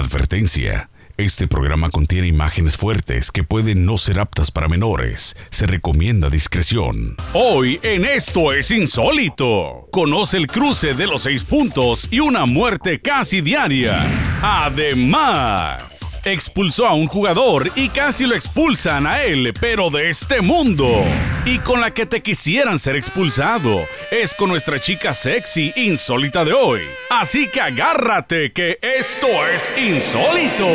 Advertencia. Este programa contiene imágenes fuertes que pueden no ser aptas para menores. Se recomienda discreción. Hoy en Esto es Insólito. Conoce el cruce de los seis puntos y una muerte casi diaria. Además, expulsó a un jugador y casi lo expulsan a él, pero de este mundo. Y con la que te quisieran ser expulsado. Es con nuestra chica sexy insólita de hoy. Así que agárrate que esto es insólito.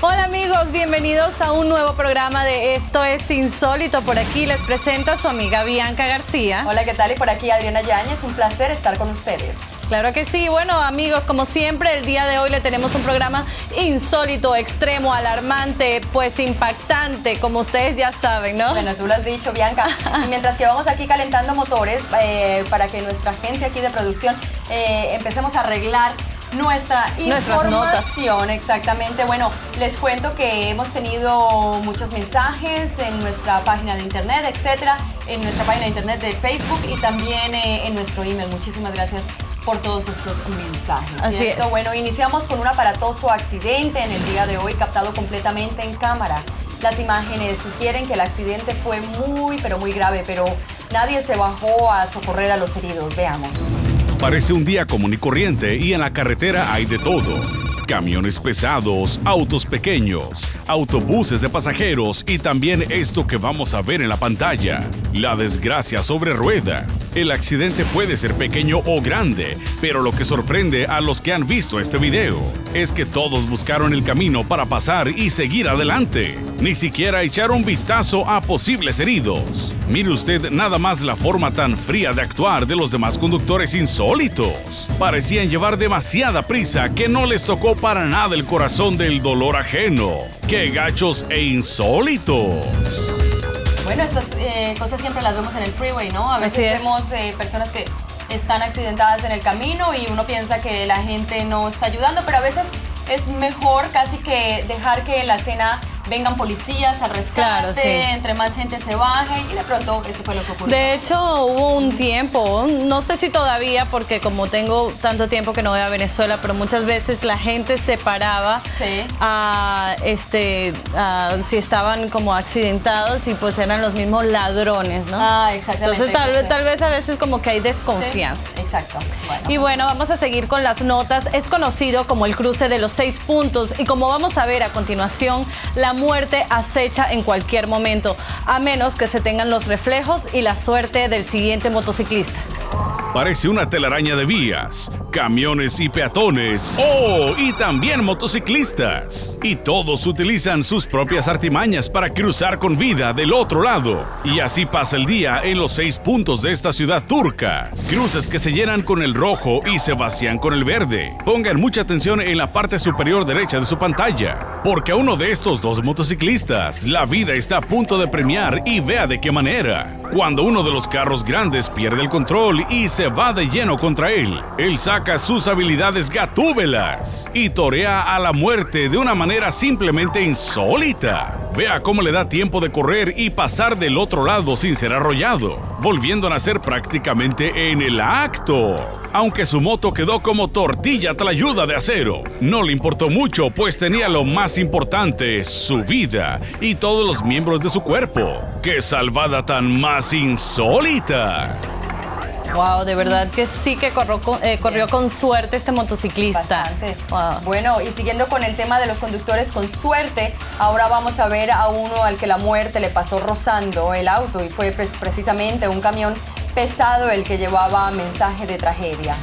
Hola amigos, bienvenidos a un nuevo programa de Esto es Insólito. Por aquí les presento a su amiga Bianca García. Hola, ¿qué tal? Y por aquí Adriana Yáñez, un placer estar con ustedes. Claro que sí. Bueno, amigos, como siempre, el día de hoy le tenemos un programa insólito, extremo, alarmante, pues impactante, como ustedes ya saben, ¿no? Bueno, tú lo has dicho, Bianca. Y mientras que vamos aquí calentando motores eh, para que nuestra gente aquí de producción eh, empecemos a arreglar nuestra Nuestras información, exactamente. Bueno, les cuento que hemos tenido muchos mensajes en nuestra página de internet, etcétera, en nuestra página de internet de Facebook y también eh, en nuestro email. Muchísimas gracias por todos estos mensajes. Así ¿cierto? es. Bueno, iniciamos con un aparatoso accidente en el día de hoy, captado completamente en cámara. Las imágenes sugieren que el accidente fue muy, pero muy grave, pero nadie se bajó a socorrer a los heridos. Veamos. Parece un día común y corriente y en la carretera hay de todo. Camiones pesados, autos pequeños, autobuses de pasajeros y también esto que vamos a ver en la pantalla, la desgracia sobre ruedas. El accidente puede ser pequeño o grande, pero lo que sorprende a los que han visto este video es que todos buscaron el camino para pasar y seguir adelante. Ni siquiera echaron vistazo a posibles heridos. Mire usted nada más la forma tan fría de actuar de los demás conductores insólitos. Parecían llevar demasiada prisa que no les tocó para nada el corazón del dolor ajeno. ¡Qué gachos e insólitos! Bueno, estas eh, cosas siempre las vemos en el freeway, ¿no? A veces vemos eh, personas que están accidentadas en el camino y uno piensa que la gente no está ayudando, pero a veces es mejor casi que dejar que la escena vengan policías al rescate, Claro, sí. entre más gente se baje y de pronto eso fue lo que ocurrió. De hecho, hubo un tiempo, no sé si todavía, porque como tengo tanto tiempo que no voy a Venezuela, pero muchas veces la gente se paraba Sí. a, este, a- si estaban como accidentados y pues eran los mismos ladrones, ¿no? Ah, exactamente. Entonces tal, vez tal vez a veces como que hay desconfianza. Sí, exacto. Bueno. Y bueno, vamos a seguir con las notas. Es conocido como el cruce de los seis puntos y como vamos a ver a continuación, la muerte acecha en cualquier momento, a menos que se tengan los reflejos y la suerte del siguiente motociclista. Parece una telaraña de vías, camiones y peatones, ¡oh! Y también motociclistas. Y todos utilizan sus propias artimañas para cruzar con vida del otro lado. Y así pasa el día en los seis puntos de esta ciudad turca. Cruces que se llenan con el rojo y se vacían con el verde. Pongan mucha atención en la parte superior derecha de su pantalla, porque a uno de estos dos motociclistas la vida está a punto de premiar y vea de qué manera. Cuando uno de los carros grandes pierde el control y se va de lleno contra él, él saca sus habilidades gatúbelas y torea a la muerte de una manera simplemente insólita. Vea cómo le da tiempo de correr y pasar del otro lado sin ser arrollado, volviendo a nacer prácticamente en el acto. Aunque su moto quedó como tortilla tlayuda de acero, no le importó mucho pues tenía lo más importante, su vida y todos los miembros de su cuerpo. ¡Qué salvada tan más insólita! Wow, de verdad que sí que corrió con, eh, corrió con suerte este motociclista. Bastante. Wow. Bueno, y siguiendo con el tema de los conductores con suerte, ahora vamos a ver a uno al que la muerte le pasó rozando el auto y fue precisamente un camión pesado el que llevaba mensaje de tragedia.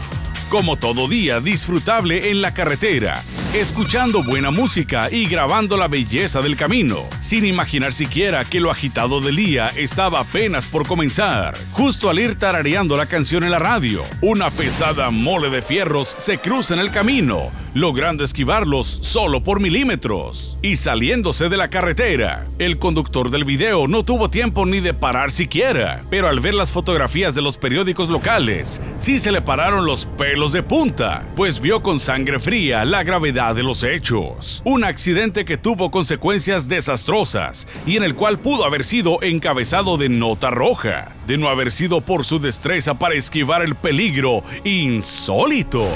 Como todo día disfrutable en la carretera, escuchando buena música y grabando la belleza del camino, sin imaginar siquiera que lo agitado del día estaba apenas por comenzar. Justo al ir tarareando la canción en la radio, una pesada mole de fierros se cruza en el camino, logrando esquivarlos solo por milímetros. Y saliéndose de la carretera, el conductor del video no tuvo tiempo ni de parar siquiera, pero al ver las fotografías de los periódicos locales, sí se le pararon los pelos de punta, pues vio con sangre fría la gravedad de los hechos. Un accidente que tuvo consecuencias desastrosas y en el cual pudo haber sido encabezado de nota roja, de no haber sido por su destreza para esquivar el peligro insólito.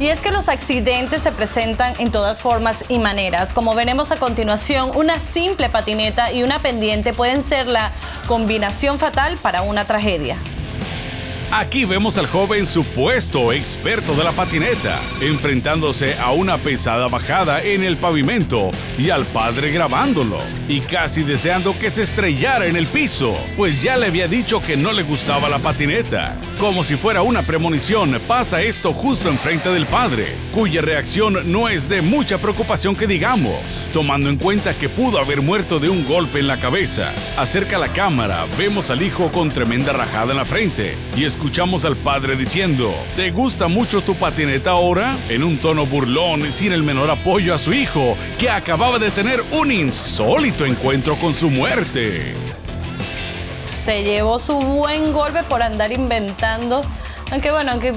Y es que los accidentes se presentan en todas formas y maneras. Como veremos a continuación, una simple patineta y una pendiente pueden ser la combinación fatal para una tragedia. Aquí vemos al joven supuesto experto de la patineta, enfrentándose a una pesada bajada en el pavimento y al padre grabándolo, y casi deseando que se estrellara en el piso, pues ya le había dicho que no le gustaba la patineta. Como si fuera una premonición, pasa esto justo enfrente del padre, cuya reacción no es de mucha preocupación que digamos, tomando en cuenta que pudo haber muerto de un golpe en la cabeza. Acerca la cámara, vemos al hijo con tremenda rajada en la frente y escuchamos al padre diciendo, ¿te gusta mucho tu patineta ahora? En un tono burlón y sin el menor apoyo a su hijo, que acababa de tener un insólito encuentro con su muerte. Se llevó su buen golpe por andar inventando, aunque bueno, aunque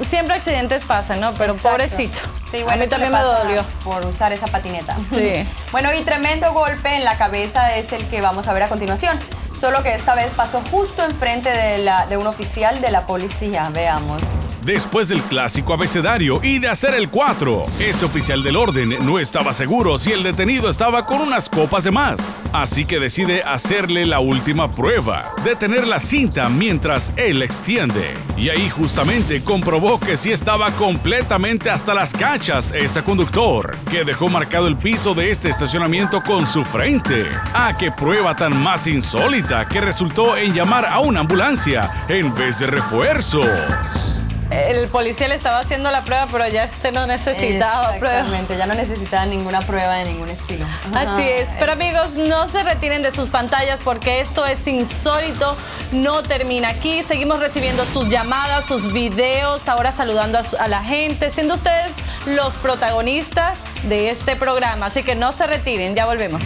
siempre accidentes pasan, ¿no? Pero pobrecito. Sí, bueno, a mí también me dolió. Por usar esa patineta. Sí. bueno, y tremendo golpe en la cabeza es el que vamos a ver a continuación solo que esta vez pasó justo enfrente de, la, de un oficial de la policía. Veamos. Después del clásico abecedario y de hacer el 4, este oficial del orden no estaba seguro si el detenido estaba con unas copas de más, así que decide hacerle la última prueba, detener la cinta mientras él extiende. Y ahí justamente comprobó que sí estaba completamente hasta las cachas este conductor, que dejó marcado el piso de este estacionamiento con su frente. ¡Ah, qué prueba tan más insólita que resultó en llamar a una ambulancia en vez de refuerzos! El policía le estaba haciendo la prueba, pero ya este no necesitaba prueba. Exactamente, ya no necesitaba ninguna prueba de ningún estilo. Así es. Pero amigos, no se retiren de sus pantallas porque esto es insólito. No termina aquí. Seguimos recibiendo sus llamadas, sus videos, ahora saludando a, a la gente, siendo ustedes los protagonistas de este programa. Así que no se retiren, ya volvemos.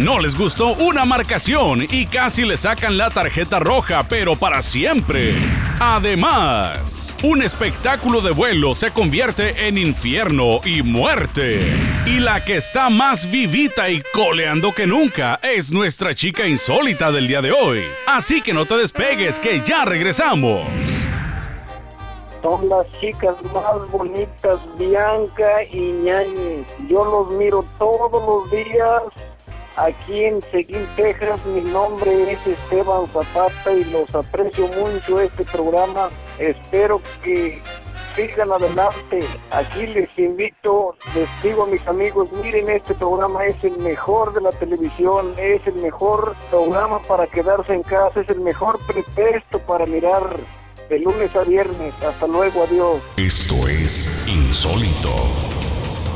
No les gustó una marcación y casi le sacan la tarjeta roja, pero para siempre. Además, un espectáculo de vuelo se convierte en infierno y muerte. Y la que está más vivita y coleando que nunca es nuestra chica insólita del día de hoy. Así que no te despegues, que ya regresamos. Son las chicas más bonitas, Bianca y Ñañi. Yo los miro todos los días Aquí en Seguín, Texas, mi nombre es Esteban Zapata y los aprecio mucho este programa. Espero que sigan adelante. Aquí les invito, les digo a mis amigos, miren este programa es el mejor de la televisión, es el mejor programa para quedarse en casa, es el mejor pretexto para mirar de lunes a viernes. Hasta luego, adiós. Esto es insólito.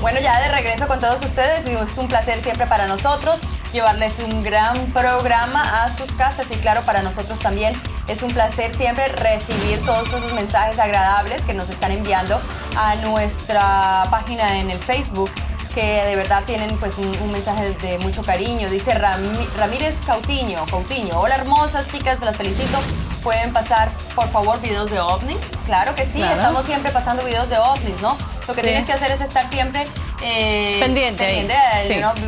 Bueno, ya de regreso con todos ustedes y es un placer siempre para nosotros llevarles un gran programa a sus casas y claro, para nosotros también es un placer siempre recibir todos esos mensajes agradables que nos están enviando a nuestra página en el Facebook que de verdad tienen pues un, mensaje de mucho cariño. Dice Ramírez Cautiño, Cautiño, hola hermosas chicas, las felicito. Pueden pasar por favor videos de ovnis. Claro que sí, estamos siempre pasando videos de ovnis, ¿no? Lo que tienes que hacer es estar siempre eh, pendiente,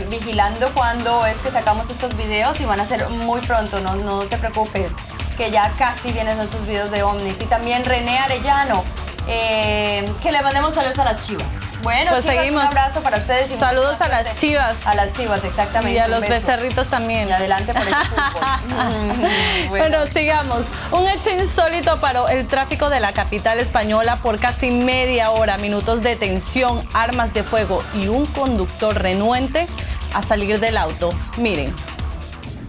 vigilando cuando es que sacamos estos videos y van a ser muy pronto, no, no te preocupes, que ya casi vienen nuestros videos de ovnis. Y también René Arellano, eh, que le mandemos saludos a las chivas. Bueno, pues seguimos. un abrazo para ustedes. Y Saludos a las chivas. A las chivas, exactamente. Y a los becerritos también. Y adelante por ese fútbol. bueno. sigamos. Un hecho insólito paró el tráfico de la capital española por casi media hora. Minutos de tensión, armas de fuego y un conductor renuente a salir del auto. Miren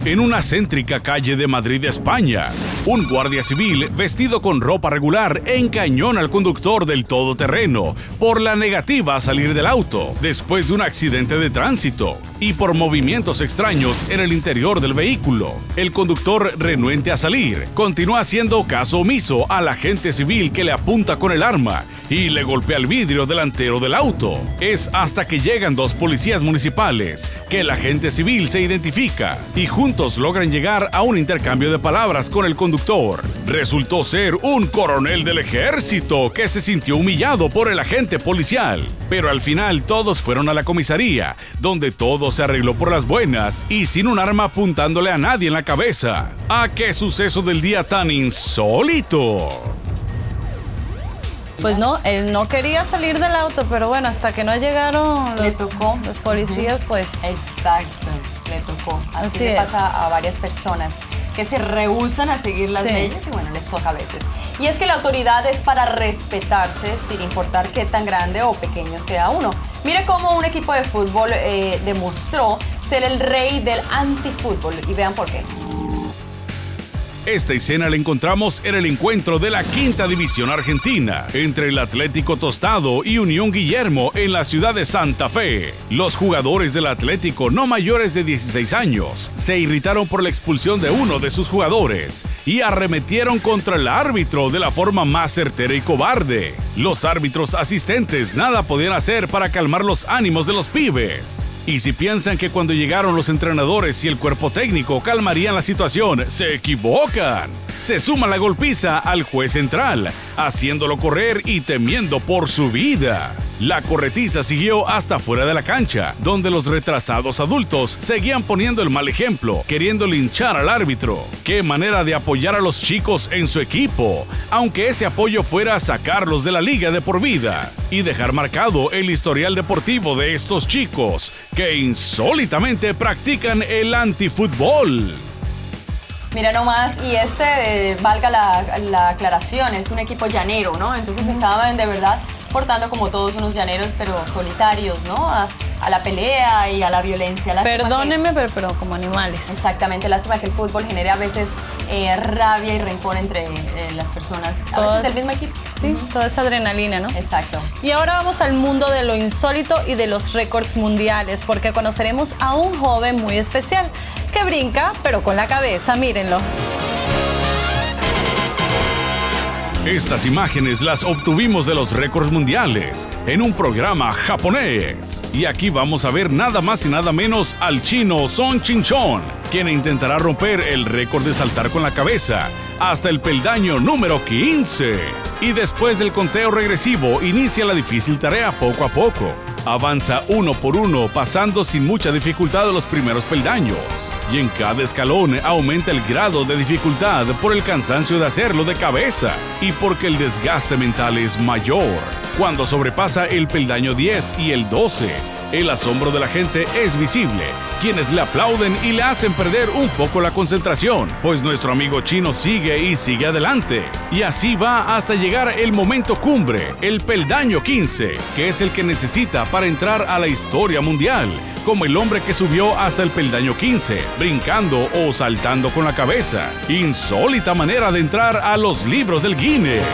en una céntrica calle de Madrid, España. Un guardia civil vestido con ropa regular encañona al conductor del todoterreno por la negativa a salir del auto después de un accidente de tránsito y por movimientos extraños en el interior del vehículo. El conductor renuente a salir continúa haciendo caso omiso al agente civil que le apunta con el arma y le golpea el vidrio delantero del auto. Es hasta que llegan dos policías municipales que el agente civil se identifica y juntos logran llegar a un intercambio de palabras con el conductor. Resultó ser un coronel del ejército que se sintió humillado por el agente policial, pero al final todos fueron a la comisaría, donde todos se arregló por las buenas y sin un arma apuntándole a nadie en la cabeza. ¿A qué suceso del día tan insólito? Pues no, él no quería salir del auto, pero bueno, hasta que no llegaron Le los, tocó. los policías, pues Exacto, le tocó. Así, Así le es. pasa a varias personas que se rehusan a seguir las Sí. leyes y bueno, les toca a veces. Y es que la autoridad es para respetarse sin importar qué tan grande o pequeño sea uno. Mire cómo un equipo de fútbol eh, demostró ser el rey del antifútbol y vean por qué. Esta escena la encontramos en el encuentro de la quinta división argentina entre el Atlético Tostado y Unión Guillermo en la ciudad de Santa Fe. Los jugadores del Atlético no mayores de 16 años se irritaron por la expulsión de uno de sus jugadores y arremetieron contra el árbitro de la forma más certera y cobarde. Los árbitros asistentes nada podían hacer para calmar los ánimos de los pibes. Y si piensan que cuando llegaron los entrenadores y el cuerpo técnico calmarían la situación, se equivocan. Se suma la golpiza al juez central, haciéndolo correr y temiendo por su vida. La corretiza siguió hasta fuera de la cancha, donde los retrasados adultos seguían poniendo el mal ejemplo, queriendo linchar al árbitro. Qué manera de apoyar a los chicos en su equipo, aunque ese apoyo fuera a sacarlos de la liga de por vida y dejar marcado el historial deportivo de estos chicos que insólitamente practican el antifútbol. Mira nomás, y este, eh, valga la, la aclaración, es un equipo llanero, ¿no? Entonces estaban de verdad portando como todos unos llaneros, pero solitarios, ¿no? A, a la pelea y a la violencia. Lástima que- perdónenme, pero, pero como animales. Exactamente, lástima que el fútbol genere a veces eh, rabia y rencor entre eh, las personas, a Todas- veces del mismo equipo. Sí, toda esa adrenalina, ¿no? Exacto. Y ahora vamos al mundo de lo insólito y de los récords mundiales, porque conoceremos a un joven muy especial que brinca, pero con la cabeza, mírenlo. Estas imágenes las obtuvimos de los récords mundiales en un programa japonés. Y aquí vamos a ver nada más y nada menos al chino Son Chinchon, quien intentará romper el récord de saltar con la cabeza hasta el peldaño número 15. Y después del conteo regresivo inicia la difícil tarea poco a poco. Avanza uno por uno, pasando sin mucha dificultad los primeros peldaños. Y en cada escalón aumenta el grado de dificultad por el cansancio de hacerlo de cabeza y porque el desgaste mental es mayor. Cuando sobrepasa el peldaño 10 y el 12, el asombro de la gente es visible, quienes le aplauden y le hacen perder un poco la concentración, pues nuestro amigo chino sigue y sigue adelante. Y así va hasta llegar el momento cumbre, el peldaño 15, que es el que necesita para entrar a la historia mundial, como el hombre que subió hasta el peldaño 15, brincando o saltando con la cabeza. Insólita manera de entrar a los libros del Guinness.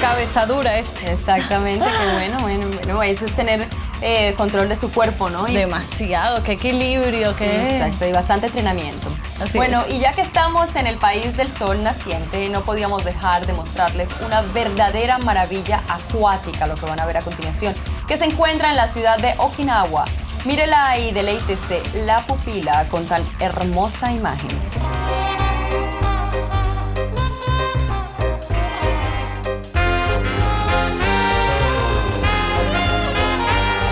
Cabeza dura este. Exactamente, bueno, bueno, bueno, eso es tener eh, control de su cuerpo, ¿no? Y- Demasiado, qué equilibrio, qué... Exacto, y bastante entrenamiento. Así bueno, es. y ya que estamos en el país del sol naciente, no podíamos dejar de mostrarles una verdadera maravilla acuática, lo que van a ver a continuación, que se encuentra en la ciudad de Okinawa. Mírela y deleítese la pupila con tan hermosa imagen.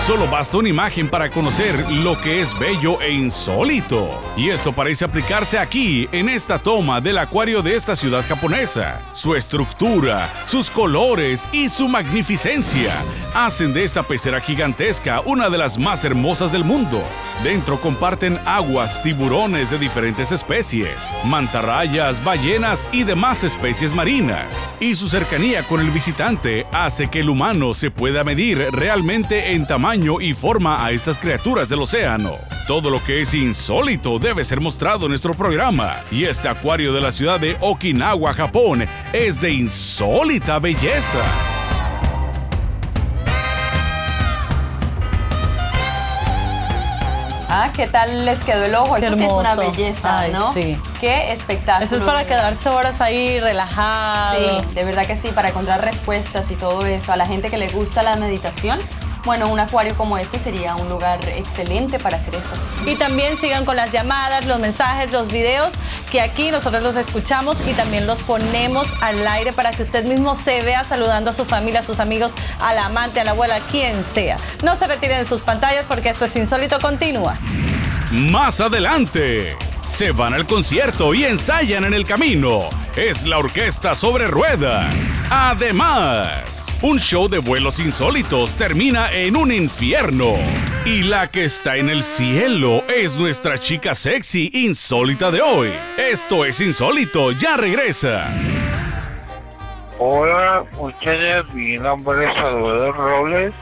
Solo basta una imagen para conocer lo que es bello e insólito. Y esto parece aplicarse aquí, en esta toma del acuario de esta ciudad japonesa. Su estructura, sus colores y su magnificencia hacen de esta pecera gigantesca una de las más hermosas del mundo. Dentro comparten aguas, tiburones de diferentes especies, mantarrayas, ballenas y demás especies marinas. Y su cercanía con el visitante hace que el humano se pueda medir realmente en tamaño y forma a estas criaturas del océano. Todo lo que es insólito debe ser mostrado en nuestro programa. Y este acuario de la ciudad de Okinawa, Japón, es de insólita belleza. Ah, ¿qué tal les quedó el ojo? Qué Eso sí es una belleza, Ay, ¿no? sí. Qué espectáculo. Eso es para quedarse horas ahí relajado. Sí, de verdad que sí, para encontrar respuestas y todo eso. A la gente que le gusta la meditación, bueno, un acuario como este sería un lugar excelente para hacer eso. Y también sigan con las llamadas, los mensajes, los videos, que aquí nosotros los escuchamos y también los ponemos al aire para que usted mismo se vea saludando a su familia, a sus amigos, al amante, a la abuela, quien sea. No se retiren de sus pantallas porque esto es insólito, continúa. Más adelante, se van al concierto y ensayan en el camino. Es la orquesta sobre ruedas. Además, un show de vuelos insólitos termina en un infierno. Y la que está en el cielo es nuestra chica sexy insólita de hoy. Esto es insólito, ya regresa. Hola, muchachas, mi nombre es Salvador Robles.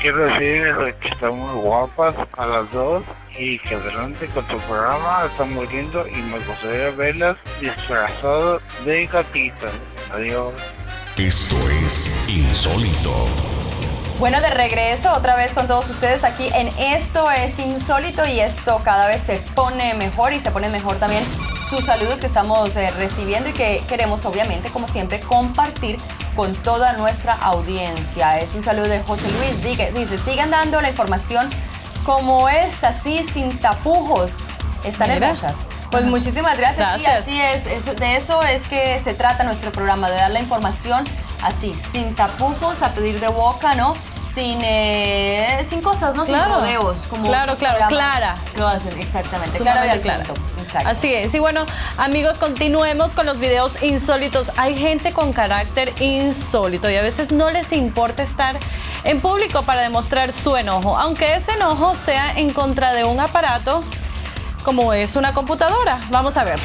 Quiero decirles que están muy guapas a las dos y que adelante con tu programa están muy lindo y me gustaría verlas disfrazadas de gatitas. Adiós. Esto es insólito. Bueno, de regreso otra vez con todos ustedes aquí en Esto es Insólito y esto cada vez se pone mejor y se pone mejor también sus saludos que estamos eh, recibiendo y que queremos obviamente, como siempre, compartir con toda nuestra audiencia. Es un saludo de José Luis, dice, dice sigan dando la información como es, así, sin tapujos. Están Mira. hermosas. Pues muchísimas gracias. Sí, Gracias. así es, de eso es que se trata nuestro programa, de dar la información así, sin tapujos, a pedir de boca, ¿no? Sin, eh, sin cosas, ¿no? Claro. Sin rodeos. Como Claro, claro, clara. Lo hacen, exactamente. Claro y al punto. Exacto. Así es. Y bueno, amigos, continuemos con los videos insólitos. Hay gente con carácter insólito y a veces no les importa estar en público para demostrar su enojo, aunque ese enojo sea en contra de un aparato como es una computadora. Vamos a ver.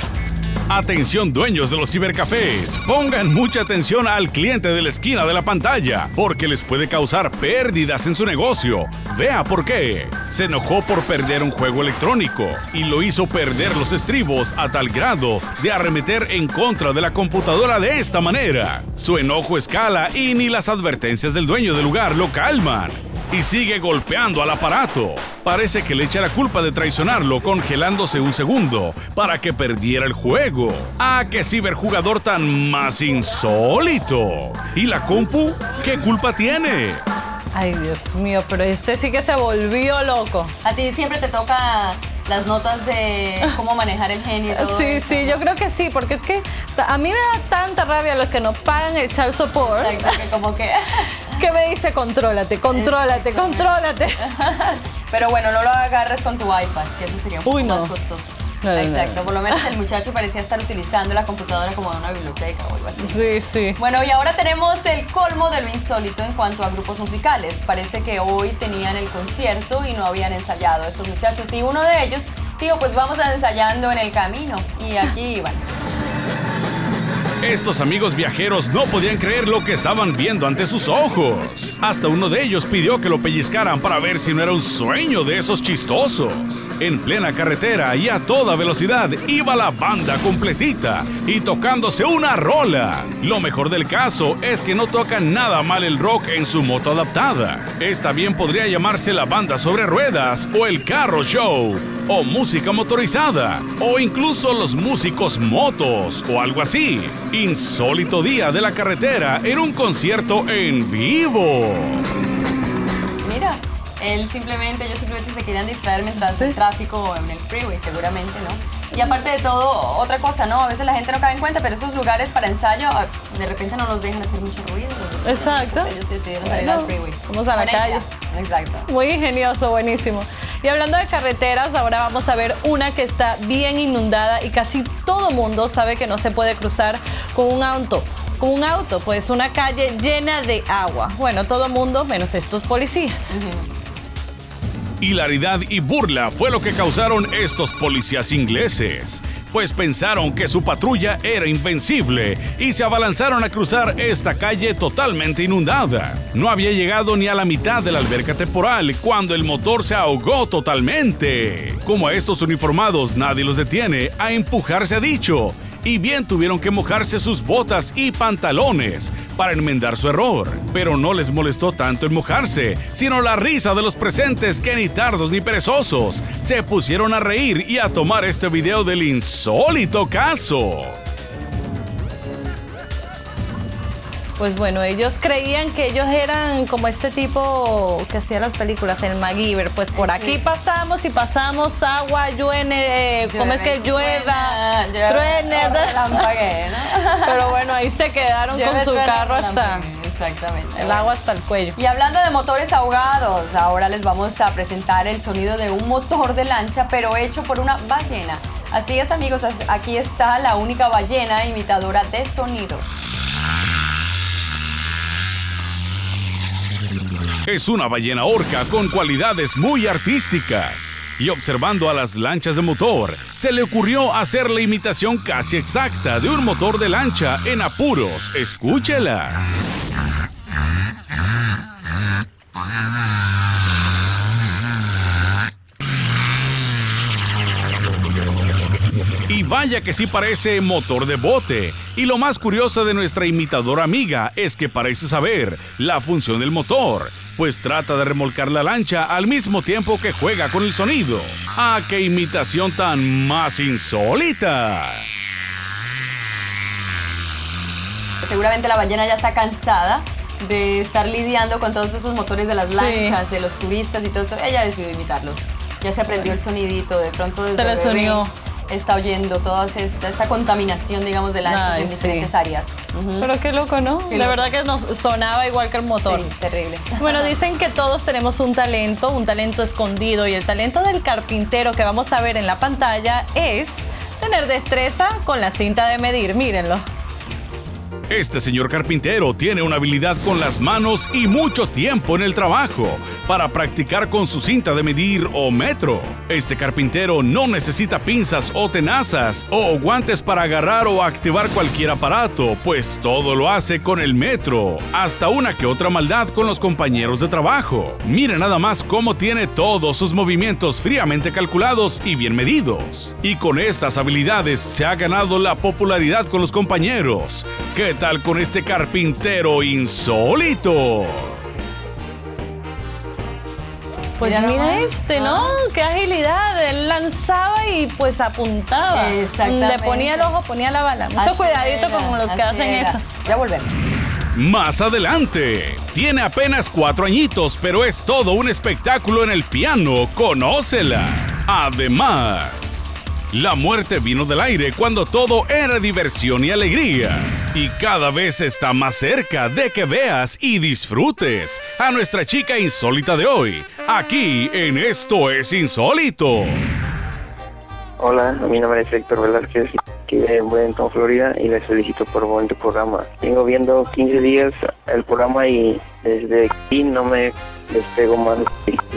Atención dueños de los cibercafés, pongan mucha atención al cliente de la esquina de la pantalla, porque les puede causar pérdidas en su negocio. Vea por qué. Se enojó por perder un juego electrónico y lo hizo perder los estribos a tal grado de arremeter en contra de la computadora de esta manera. Su enojo escala y ni las advertencias del dueño del lugar lo calman y sigue golpeando al aparato. Parece que le echa la culpa de traicionarlo congelándose un segundo para que perdiera el juego. ¡Ah, qué ciberjugador tan más insólito! ¿Y la compu? ¿Qué culpa tiene? Ay, Dios mío, pero este sí que se volvió loco. A ti siempre te toca las notas de cómo manejar el genio y todo Sí, eso, sí, ¿no? yo creo que sí, porque es que a mí me da tanta rabia los que no pagan el child support Exacto, que como que... que me dice contrólate, contrólate, contrólate. Pero bueno, no lo agarres con tu iPad, que eso sería un poco Uy, no. más costoso. No, no, no. Exacto, por lo menos el muchacho parecía estar utilizando la computadora como una biblioteca o algo así. Sí, sí. Bueno, y ahora tenemos el colmo de lo insólito en cuanto a grupos musicales. Parece que hoy tenían el concierto y no habían ensayado estos muchachos. Y uno de ellos dijo, pues vamos a ensayando en el camino. Y aquí iban. Estos amigos viajeros no podían creer lo que estaban viendo ante sus ojos. Hasta uno de ellos pidió que lo pellizcaran para ver si no era un sueño de esos chistosos. En plena carretera y a toda velocidad iba la banda completita y tocándose una rola. Lo mejor del caso es que no tocan nada mal el rock en su moto adaptada. Esta bien podría llamarse la banda sobre ruedas o el carro show o música motorizada, o incluso los músicos motos, o algo así. Insólito día de la carretera en un concierto en vivo. Mira, él simplemente, ellos simplemente se querían distraer mientras el tráfico o en el freeway, seguramente, ¿no? Y aparte de todo, otra cosa, ¿no? A veces la gente no cae en cuenta, pero esos lugares para ensayo ah, de repente no los dejan hacer mucho ruido. Exacto. Ellos decidieron salir Bueno, al freeway. vamos a la Conecta. calle. Exacto. Muy ingenioso, buenísimo. Y hablando de carreteras, ahora vamos a ver una que está bien inundada y casi todo mundo sabe que no se puede cruzar con un auto. Con un auto, pues una calle llena de agua. Bueno, todo mundo menos estos policías. Hilaridad y burla fue lo que causaron estos policías ingleses, pues pensaron que su patrulla era invencible y se abalanzaron a cruzar esta calle totalmente inundada. No había llegado ni a la mitad de la alberca temporal cuando el motor se ahogó totalmente. Como a estos uniformados nadie los detiene, a empujar se ha dicho, y bien tuvieron que mojarse sus botas y pantalones para enmendar su error. Pero no les molestó tanto el mojarse, sino la risa de los presentes que ni tardos ni perezosos se pusieron a reír y a tomar este video del insólito caso. Pues bueno, ellos creían que ellos eran como este tipo que hacía las películas, el MacGyver. Pues por Sí. aquí pasamos y pasamos agua, lluene, eh, ¿cómo es que llueva? Truene. Pero bueno, ahí se quedaron con Llueve, su truene, carro hasta. Exactamente. el agua hasta el cuello. Y hablando de motores ahogados, ahora les vamos a presentar el sonido de un motor de lancha, pero hecho por una ballena. Así es amigos, aquí está la única ballena imitadora de sonidos. Es una ballena orca con cualidades muy artísticas. Y observando a las lanchas de motor, se le ocurrió hacer la imitación casi exacta de un motor de lancha en apuros. Escúchela. Y vaya que sí parece motor de bote. Y lo más curioso de nuestra imitadora amiga es que parece saber la función del motor, pues trata de remolcar la lancha al mismo tiempo que juega con el sonido. ¡Ah, qué imitación tan más insólita! Seguramente la ballena ya está cansada de estar lidiando con todos esos motores de las lanchas, de los turistas y todo eso. Ella decidió imitarlos. Ya se aprendió el sonidito, de pronto desde Se le está oyendo toda esta, esta contaminación, digamos, de lanchas en diferentes áreas. Pero qué loco, ¿no? La verdad que nos sonaba igual que el motor. Sí, terrible. Bueno, dicen que todos tenemos un talento, un talento escondido y el talento del carpintero que vamos a ver en la pantalla es tener destreza con la cinta de medir, mírenlo. Este señor carpintero tiene una habilidad con las manos y mucho tiempo en el trabajo para practicar con su cinta de medir o metro. Este carpintero no necesita pinzas o tenazas o guantes para agarrar o activar cualquier aparato, pues todo lo hace con el metro, hasta una que otra maldad con los compañeros de trabajo. Mire nada más cómo tiene todos sus movimientos fríamente calculados y bien medidos. Y con estas habilidades se ha ganado la popularidad con los compañeros. ¿Qué tal con este carpintero insólito? Pues mira, este, ¿no? Qué agilidad. Él lanzaba y pues apuntaba. Exactamente. Le ponía el ojo, ponía la bala. Mucho cuidadito con los que hacen eso. Ya volvemos. Más adelante, tiene apenas cuatro añitos, pero es todo un espectáculo en el piano. Conócela. Además, la muerte vino del aire cuando todo era diversión y alegría. Y cada vez está más cerca de que veas y disfrutes a nuestra chica insólita de hoy, aquí en Esto es Insólito. Hola, mi nombre es Héctor Velázquez, aquí de Bradenton, Florida, y les felicito por buen programa. Tengo viendo 15 días el programa y desde aquí no me despego más.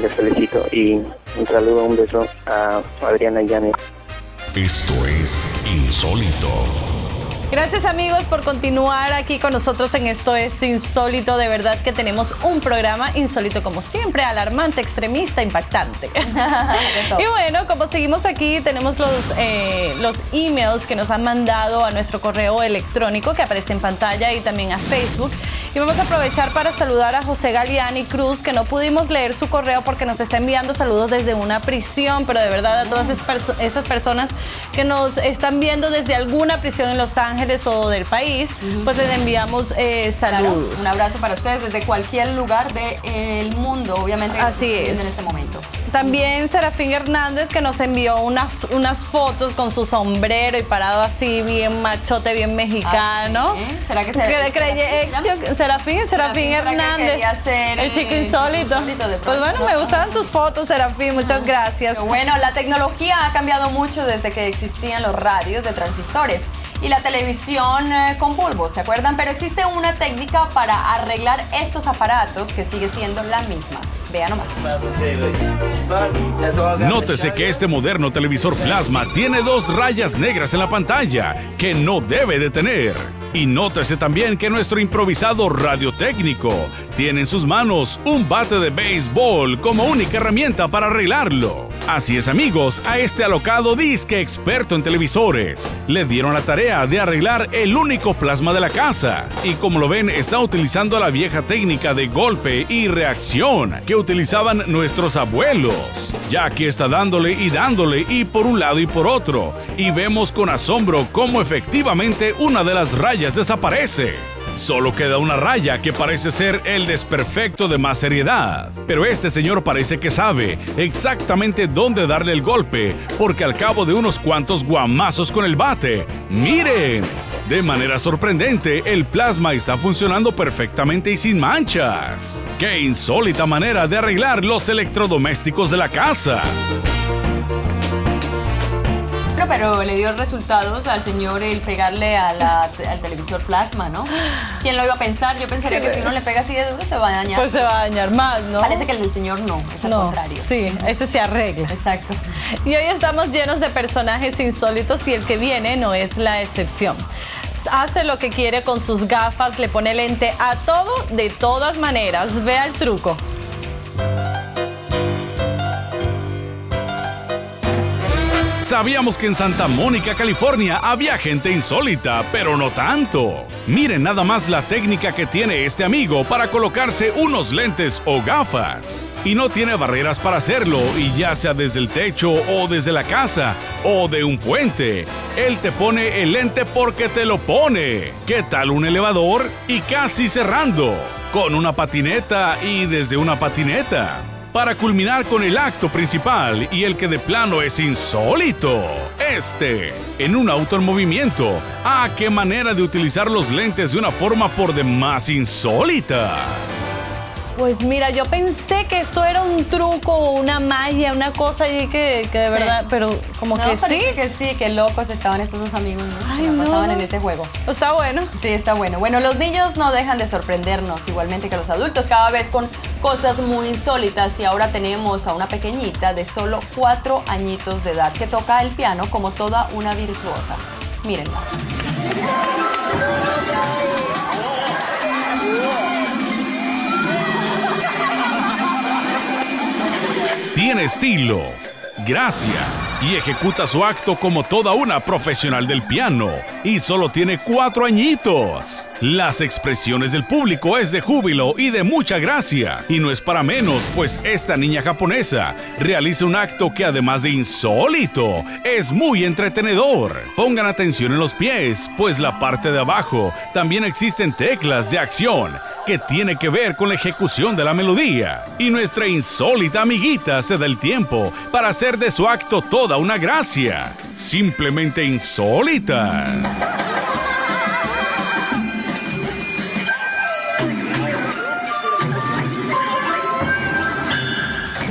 Les felicito y un saludo, un beso a Adriana Llanes. Esto es insólito. Gracias amigos por continuar aquí con nosotros en Esto es Insólito. De verdad que tenemos un programa insólito como siempre, alarmante, extremista, impactante. y bueno, como seguimos aquí, tenemos los, eh, los emails que nos han mandado a nuestro correo electrónico que aparece en pantalla y también a Facebook. Y vamos a aprovechar para saludar a José Galiani Cruz, que no pudimos leer su correo porque nos está enviando saludos desde una prisión, pero de verdad a todas esas personas que nos están viendo desde alguna prisión en Los Ángeles, o del país, pues les enviamos eh, saludos. un abrazo para ustedes desde cualquier lugar del mundo, obviamente. Así es. En este momento. También Serafín Hernández que nos envió unas, unas fotos con su sombrero y parado así bien machote, bien mexicano. Ah, ¿Será que se, Serafín, Serafín, Serafín Hernández. el chico insólito. pues bueno, me gustaban tus fotos, Serafín. Muchas gracias. bueno, la tecnología ha cambiado mucho desde que existían los radios de transistores y la televisión eh, con bulbos, ¿se acuerdan? Pero existe una técnica para arreglar estos aparatos que sigue siendo la misma. Vean nomás. Nótese que este moderno televisor plasma tiene dos rayas negras en la pantalla que no debe de tener. Y nótese también que nuestro improvisado radiotécnico tiene en sus manos un bate de béisbol como única herramienta para arreglarlo. Así es amigos, a este alocado disque experto en televisores le dieron la tarea de arreglar el único plasma de la casa. Y como lo ven, está utilizando la vieja técnica de golpe y reacción que utilizaban nuestros abuelos. Ya que está dándole y dándole y por un lado y por otro. Y vemos con asombro cómo efectivamente una de las rayas desaparece. Solo queda una raya que parece ser el desperfecto de más seriedad. Pero este señor parece que sabe exactamente dónde darle el golpe, porque al cabo de unos cuantos guamazos con el bate, miren, de manera sorprendente, el plasma está funcionando perfectamente y sin manchas. ¡Qué insólita manera de arreglar los electrodomésticos de la casa! Bueno, pero le dio resultados al señor el pegarle a la- al televisor plasma, ¿no? ¿Quién lo iba a pensar? Yo pensaría que si uno le pega así de duro se va a dañar. Pues se va a dañar más, ¿no? Parece que el del señor no, es al no, contrario. sí, ese se arregla. Exacto. Y hoy estamos llenos de personajes insólitos y el que viene no es la excepción. Hace lo que quiere con sus gafas, le pone lente a todo de todas maneras. Vea el truco. Sabíamos que en Santa Mónica, California, había gente insólita, pero no tanto. Miren nada más la técnica que tiene este amigo para colocarse unos lentes o gafas. Y no tiene barreras para hacerlo, y ya sea desde el techo o desde la casa o de un puente. Él te pone el lente porque te lo pone. ¿Qué tal un elevador? Y casi cerrando. Con una patineta y desde una patineta para culminar con el acto principal y el que de plano es insólito. Este, en un auto en movimiento. Ah, qué manera de utilizar los lentes de una forma por demás insólita. Pues mira, yo pensé que esto era un truco, una magia, una cosa ahí que, que de Sí. verdad, pero como No, que sí. que sí, que locos estaban estos dos amigos, ¿no? Ay, no, pasaban en ese juego. Está bueno. Sí, está bueno. Bueno, los niños no dejan de sorprendernos, igualmente que los adultos, cada vez con cosas muy insólitas. Y ahora tenemos a una pequeñita de solo cuatro añitos de edad que toca el piano como toda una virtuosa. Mírenla. Tiene estilo, gracia y ejecuta su acto como toda una profesional del piano. Y solo tiene cuatro añitos. Las expresiones del público es de júbilo y de mucha gracia. Y no es para menos, pues esta niña japonesa realiza un acto que además de insólito, es muy entretenedor. Pongan atención en los pies, pues la parte de abajo también existen teclas de acción que tiene que ver con la ejecución de la melodía. Y nuestra insólita amiguita se da el tiempo para hacer de su acto toda una gracia. Simplemente insólita.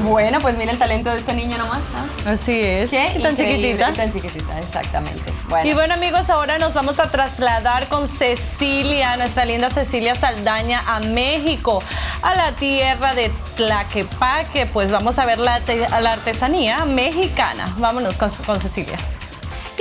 Bueno, pues mira el talento de esta niña nomás, ¿no? Así es. Qué tan chiquitita. Tan chiquitita, exactamente. Y bueno amigos, ahora nos vamos a trasladar con Cecilia, nuestra linda Cecilia Saldaña, a México, a la tierra de Tlaquepaque. Pues vamos a ver la, la artesanía mexicana. Vámonos con, con Cecilia.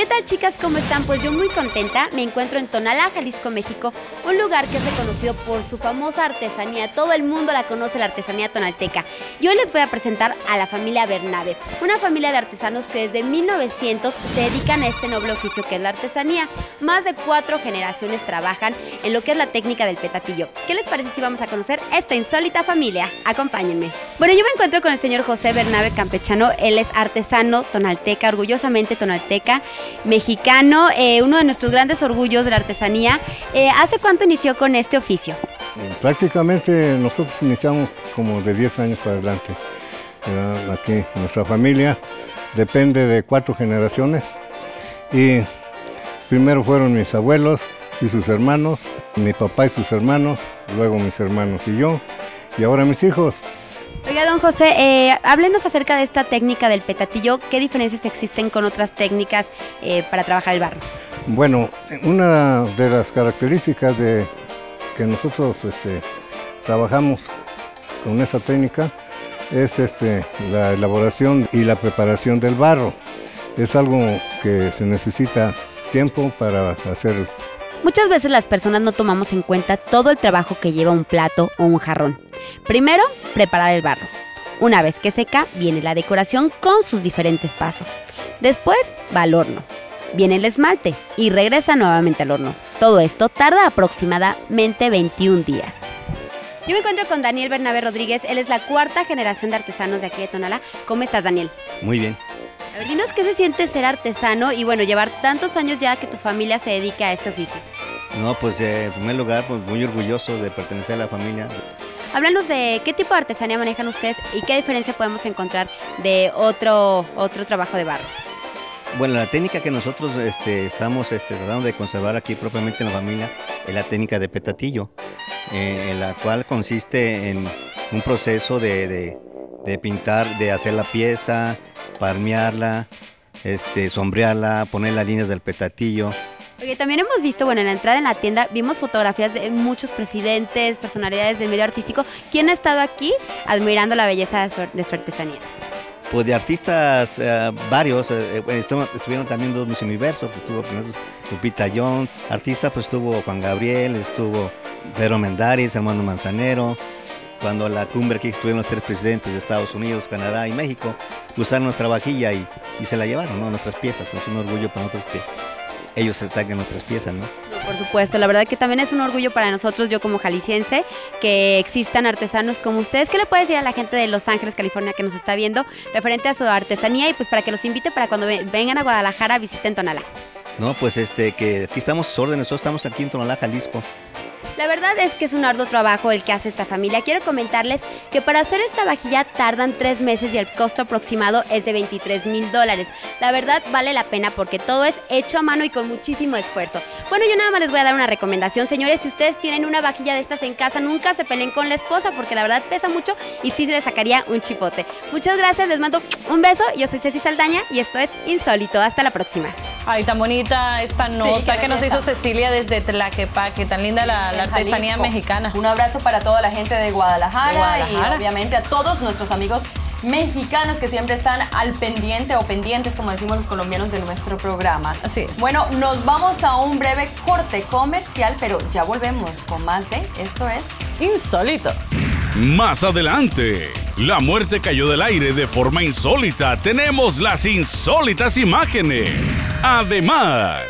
¿Qué tal chicas? ¿Cómo están? Pues yo muy contenta. Me encuentro en Tonalá, Jalisco, México, un lugar que es reconocido por su famosa artesanía. Todo el mundo la conoce, la artesanía tonalteca. Y hoy les voy a presentar a la familia Bernabe, una familia de artesanos que desde 1900 se dedican a este noble oficio que es la artesanía. Más de cuatro generaciones trabajan en lo que es la técnica del petatillo. ¿Qué les parece si vamos a conocer esta insólita familia? Acompáñenme. Bueno, yo me encuentro con el señor José Bernabe Campechano. Él es artesano tonalteca, orgullosamente tonalteca mexicano, eh, uno de nuestros grandes orgullos de la artesanía. Eh, ¿Hace cuánto inició con este oficio? Eh, Prácticamente nosotros iniciamos como de 10 años para adelante. Aquí nuestra familia depende de cuatro generaciones y primero fueron mis abuelos y sus hermanos, mi papá y sus hermanos, luego mis hermanos y yo y ahora mis hijos. Oiga, don José, eh, háblenos acerca de esta técnica del petatillo. ¿Qué diferencias existen con otras técnicas eh, para trabajar el barro? Bueno, una de las características de que nosotros este, trabajamos con esa técnica es este, la elaboración y la preparación del barro. Es algo que se necesita tiempo para hacer. Muchas veces las personas no tomamos en cuenta todo el trabajo que lleva un plato o un jarrón. Primero, preparar el barro. Una vez que seca, viene la decoración con sus diferentes pasos. Después, va al horno. Viene el esmalte y regresa nuevamente al horno. Todo esto tarda aproximadamente 21 días. Yo me encuentro con Daniel Bernabé Rodríguez. Él es la cuarta generación de artesanos de aquí de Tonalá. ¿Cómo estás, Daniel? Muy bien. A ver, dinos qué se siente ser artesano y bueno, llevar tantos años ya que tu familia se dedica a este oficio. No, pues eh, en primer lugar, pues muy orgullosos de pertenecer a la familia. Háblanos de qué tipo de artesanía manejan ustedes y qué diferencia podemos encontrar de otro, otro trabajo de barro. Bueno, la técnica que nosotros este, estamos este, tratando de conservar aquí propiamente en la familia es la técnica de petatillo, eh, en la cual consiste en un proceso de, de- de pintar, de hacer la pieza, palmearla, este, sombrearla, poner las líneas del petatillo. Porque también hemos visto, bueno, en la entrada en la tienda vimos fotografías de muchos presidentes, personalidades del medio artístico. ¿Quién ha estado aquí admirando la belleza de su, de su artesanía? Pues de artistas eh, varios, eh, eh, estuvieron también dos Miss Universo, que estuvo Lupita Jones, artistas pues estuvo Juan Gabriel, estuvo Pedro Mendares, hermano Manzanero, cuando la cumbre aquí estuvieron los tres presidentes de Estados Unidos, Canadá y México, usaron nuestra vajilla y, y se la llevaron, ¿no? Nuestras piezas, es un orgullo para nosotros que ellos se ataquen nuestras piezas, ¿no? Por supuesto, la verdad que también es un orgullo para nosotros, yo como jalisciense, que existan artesanos como ustedes. ¿Qué le puede decir a la gente de Los Ángeles, California, que nos está viendo, referente a su artesanía y pues para que los invite para cuando ve- vengan a Guadalajara visiten Tonalá? No, pues este, que aquí estamos sus órdenes, nosotros estamos aquí en Tonalá, Jalisco. La verdad es que es un arduo trabajo el que hace esta familia. Quiero comentarles que para hacer esta vajilla tardan tres meses y el costo aproximado es de 23 mil dólares. La verdad vale la pena porque todo es hecho a mano y con muchísimo esfuerzo. Bueno, yo nada más les voy a dar una recomendación, señores. Si ustedes tienen una vajilla de estas en casa, nunca se peleen con la esposa porque la verdad pesa mucho y sí se les sacaría un chipote. Muchas gracias, les mando un beso. Yo soy Ceci Saldaña y esto es Insólito. Hasta la próxima. Ay, tan bonita esta nota que nos hizo Cecilia desde Tlaquepaque. Tan linda la, Sí, la en artesanía Jalisco. mexicana. Un abrazo para toda la gente de Guadalajara, De Guadalajara. y obviamente a todos nuestros amigos mexicanos que siempre están al pendiente o pendientes, como decimos los colombianos, de nuestro programa. Así es. Bueno, nos vamos a un breve corte comercial, pero ya volvemos con más de Esto es Insólito. Más adelante, la muerte cayó del aire de forma insólita. Tenemos las insólitas imágenes. Además,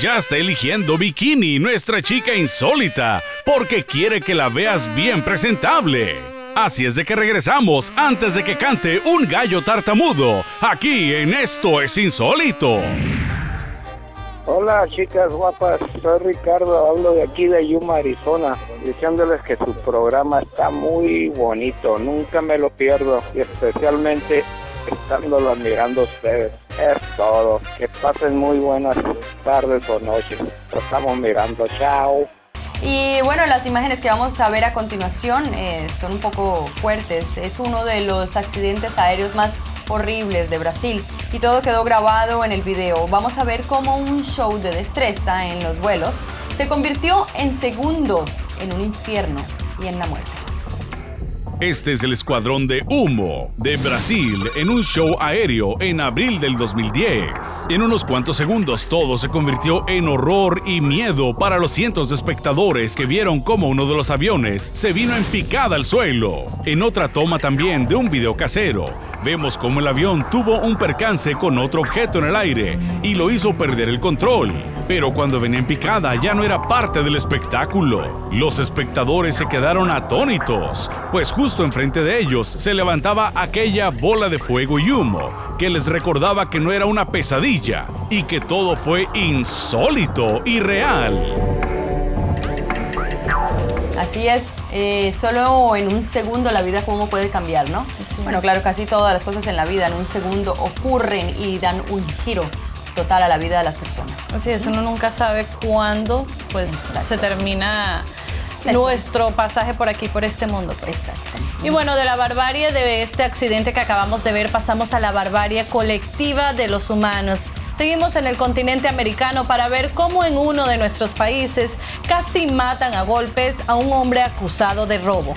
ya está eligiendo bikini nuestra chica insólita porque quiere que la veas bien presentable. Así es de que regresamos antes de que cante un gallo tartamudo aquí en Esto es Insólito. Hola chicas guapas, soy Ricardo, hablo de aquí de Yuma, Arizona, diciéndoles que su programa está muy bonito, nunca me lo pierdo y especialmente estándolo admirando a ustedes. Es todo, que pasen muy buenas tardes o noches, lo estamos mirando, chao. Y bueno, las imágenes que vamos a ver a continuación eh, son un poco fuertes. Es uno de los accidentes aéreos más horribles de Brasil y todo quedó grabado en el video. Vamos a ver cómo un show de destreza en los vuelos se convirtió en segundos en un infierno y en la muerte. Este es el escuadrón de humo de Brasil en un show aéreo en abril del 2010. En unos cuantos segundos todo se convirtió en horror y miedo para los cientos de espectadores que vieron cómo uno de los aviones se vino en picada al suelo. En otra toma también de un video casero, vemos cómo el avión tuvo un percance con otro objeto en el aire y lo hizo perder el control. Pero cuando venía en picada ya no era parte del espectáculo. Los espectadores se quedaron atónitos, pues justo enfrente de ellos se levantaba aquella bola de fuego y humo que les recordaba que no era una pesadilla y que todo fue insólito y real. Así es, eh, solo en un segundo la vida cómo puede cambiar, ¿no? bueno, claro, casi todas las cosas en la vida en un segundo ocurren y dan un giro total a la vida de las personas. Así es, uno nunca sabe cuándo pues se termina nuestro pasaje por aquí, por este mundo. Pues. Y bueno, de la barbarie de este accidente que acabamos de ver, pasamos a la barbarie colectiva de los humanos. Seguimos en el continente americano para ver cómo en uno de nuestros países casi matan a golpes a un hombre acusado de robo.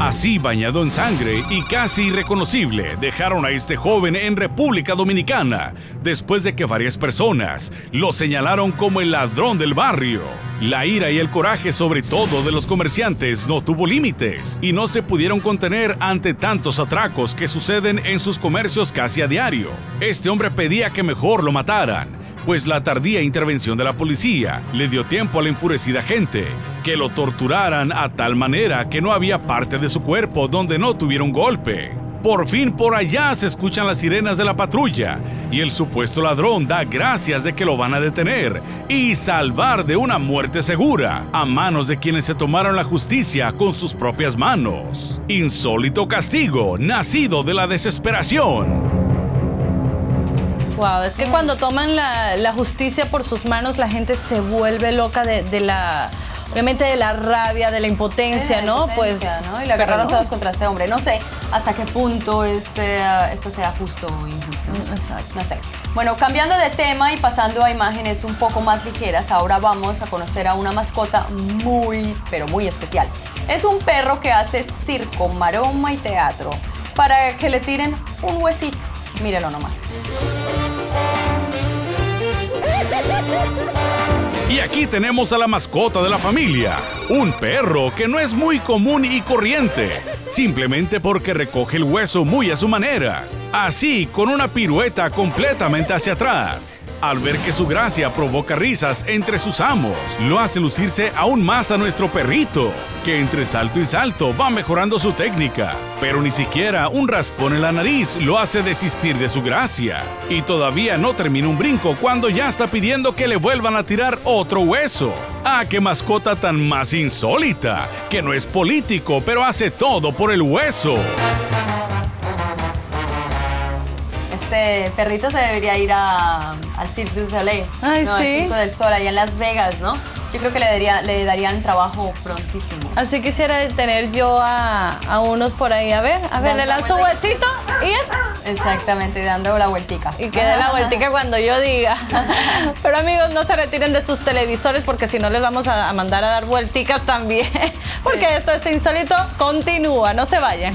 Así bañado en sangre y casi irreconocible, dejaron a este joven en República Dominicana después de que varias personas lo señalaron como el ladrón del barrio. La ira y el coraje sobre todo de los comerciantes no tuvo límites y no se pudieron contener ante tantos atracos que suceden en sus comercios casi a diario. Este hombre pedía que mejor lo mataran pues la tardía intervención de la policía le dio tiempo a la enfurecida gente que lo torturaran a tal manera que no había parte de su cuerpo donde no tuviera un golpe. Por fin por allá se escuchan las sirenas de la patrulla y el supuesto ladrón da gracias de que lo van a detener y salvar de una muerte segura a manos de quienes se tomaron la justicia con sus propias manos. Insólito castigo nacido de la desesperación. Wow, es que cuando toman la, la justicia por sus manos, la gente se vuelve loca de, de la obviamente de la rabia, de la impotencia, ¿no? impotencia, pues ¿no? Y pero agarraron no. todos contra este hombre. No sé hasta qué punto este, ah, esto sea justo o injusto. Exacto. No sé. Bueno, cambiando de tema y pasando a imágenes un poco más ligeras, ahora vamos a conocer a una mascota muy, pero muy especial. Es un perro que hace circo, maroma y teatro para que le tiren un huesito. Mírenlo nomás. Y aquí tenemos a la mascota de la familia, un perro que no es muy común y corriente, simplemente porque recoge el hueso muy a su manera, así con una pirueta completamente hacia atrás. Al ver que su gracia provoca risas entre sus amos, lo hace lucirse aún más a nuestro perrito, que entre salto y salto va mejorando su técnica, pero ni siquiera un raspón en la nariz lo hace desistir de su gracia. Y todavía no termina un brinco cuando ya está pidiendo que le vuelvan a tirar otro hueso. ¡Ah, qué mascota tan más insólita! Que no es político, pero hace todo por el hueso. Este perrito se debería ir a- al Cirque du Soleil. Ay, no, al sí. Circo del Sol, allá en Las Vegas, ¿no? Yo creo que le, daría, le darían trabajo prontísimo. Así quisiera tener yo a, a unos por ahí. A ver, a ver, le lanzo vueltas. huesito y, Exactamente, dando la vueltica. y que dé la vueltica cuando yo diga. Pero amigos, no se retiren de sus televisores porque si no les vamos a, a mandar a dar vuelticas también. Porque esto es insólito, continúa, no se vayan.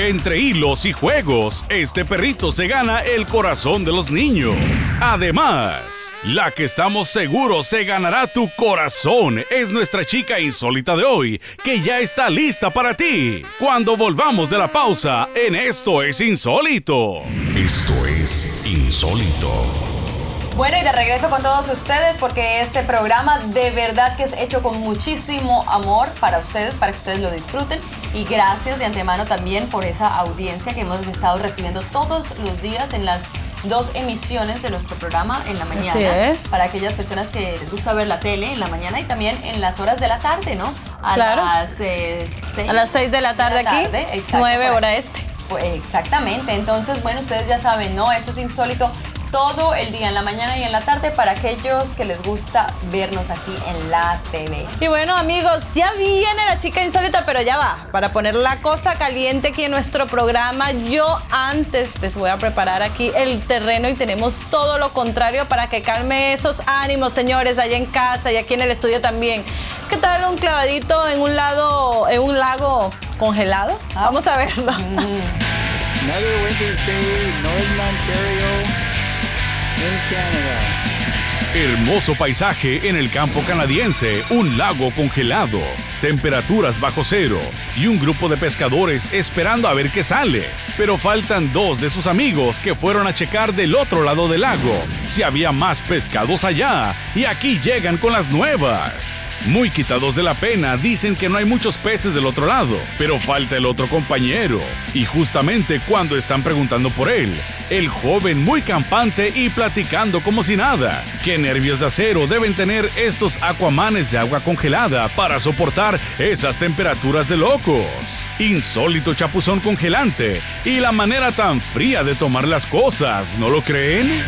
Entre hilos y juegos, este perrito se gana el corazón de los niños. Además, la que estamos seguros se ganará tu corazón es nuestra chica insólita de hoy, que ya está lista para ti. Cuando volvamos de la pausa, en Esto es Insólito. Esto es Insólito. Bueno, y de regreso con todos ustedes porque este programa de verdad que es hecho con muchísimo amor para ustedes, para que ustedes lo disfruten. Y gracias de antemano también por esa audiencia que hemos estado recibiendo todos los días en las dos emisiones de nuestro programa en la mañana. Así es. Para aquellas personas que les gusta ver la tele en la mañana y también en las horas de la tarde, ¿no? A Claro. las eh, seis A las 6 de la tarde aquí, exacto, 9 por hora ahí. este. Pues, exactamente, entonces bueno, ustedes ya saben, ¿no? Esto es insólito todo el día, en la mañana y en la tarde, para aquellos que les gusta vernos aquí en la TV. Y bueno, amigos, ya viene la chica insólita, pero ya va. Para poner la cosa caliente aquí en nuestro programa, yo antes les voy a preparar aquí el terreno y tenemos todo lo contrario para que calme esos ánimos, señores, allá en casa y aquí en el estudio también. ¿Qué tal un clavadito en un lado, en un lago congelado? Vamos a verlo. Another winter's day, Northern Ontario. Hermoso paisaje en el campo canadiense, un lago congelado, temperaturas bajo cero y un grupo de pescadores esperando a ver qué sale. Pero faltan dos de sus amigos que fueron a checar del otro lado del lago si había más pescados allá y aquí llegan con las nuevas. Muy quitados de la pena, dicen que no hay muchos peces del otro lado, pero falta el otro compañero. Y justamente cuando están preguntando por él, el joven muy campante y platicando como si nada. Qué nervios de acero deben tener estos acuamanes de agua congelada para soportar esas temperaturas de locos. Insólito chapuzón congelante y la manera tan fría de tomar las cosas, ¿no lo creen?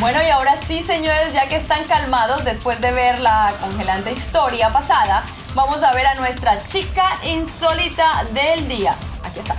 Bueno, y ahora sí, señores, ya que están calmados después de ver la congelante historia pasada, vamos a ver a nuestra chica insólita del día. Aquí está.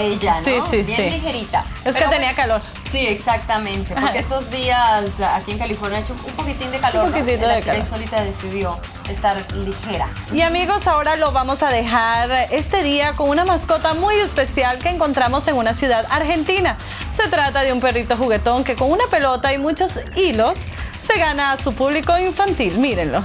Ella, ¿no? Sí, sí, Bien sí. ligerita. Es que tenía calor. Sí, exactamente. Porque estos días aquí en California ha hecho un poquitín de calor. Un poquitito La de chica calor. insólita decidió estar ligera. Y amigos, ahora lo vamos a dejar este día con una mascota muy especial que encontramos en una ciudad argentina. Se trata de un perrito juguetón que con una pelota y muchos hilos se gana a su público infantil. Mírenlo.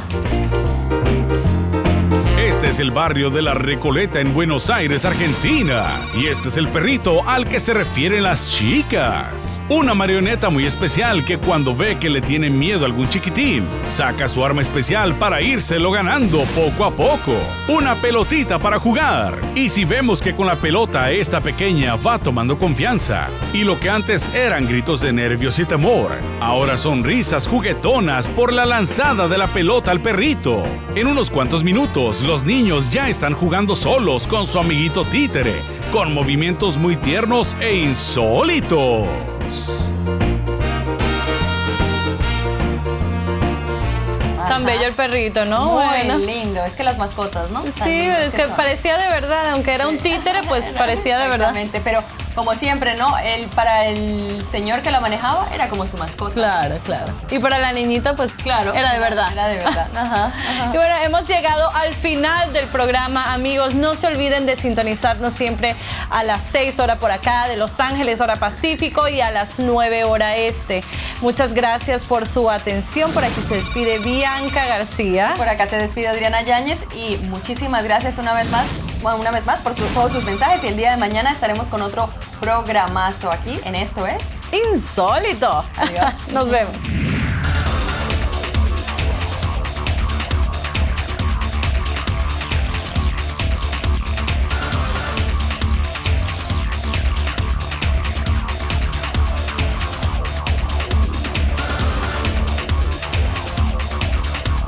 Este es el barrio de la Recoleta en Buenos Aires, Argentina. Y este es el perrito al que se refieren las chicas. Una marioneta muy especial que cuando ve que le tiene miedo a algún chiquitín, saca su arma especial para írselo ganando poco a poco. Una pelotita para jugar. Y si vemos que con la pelota esta pequeña va tomando confianza, y lo que antes eran gritos de nervios y temor, ahora son risas juguetonas por la lanzada de la pelota al perrito. En unos cuantos minutos, los niños ya están jugando solos con su amiguito títere, con movimientos muy tiernos e insólitos. Tan Ajá. bello el perrito, ¿no? Muy Bueno. lindo. Es que las mascotas, ¿no? Sí, es que son. parecía de verdad, aunque era un títere, pues parecía de verdad. Exactamente, pero como siempre, ¿no? El, para el señor que la manejaba era como su mascota. Claro, claro. Y para la niñita, pues Claro. era de verdad. Era de verdad. Ajá, ajá. Y bueno, hemos llegado al final del programa, amigos. No se olviden de sintonizarnos siempre a las 6 horas por acá de Los Ángeles, hora Pacífico, y a las 9 hora este. Muchas gracias por su atención. Por aquí se despide Bianca García. Por acá se despide Adriana Yáñez y muchísimas gracias una vez más, bueno, una vez más por su- todos sus mensajes y el día de mañana estaremos con otro programazo aquí en Esto es. Insólito. Adiós. Nos vemos.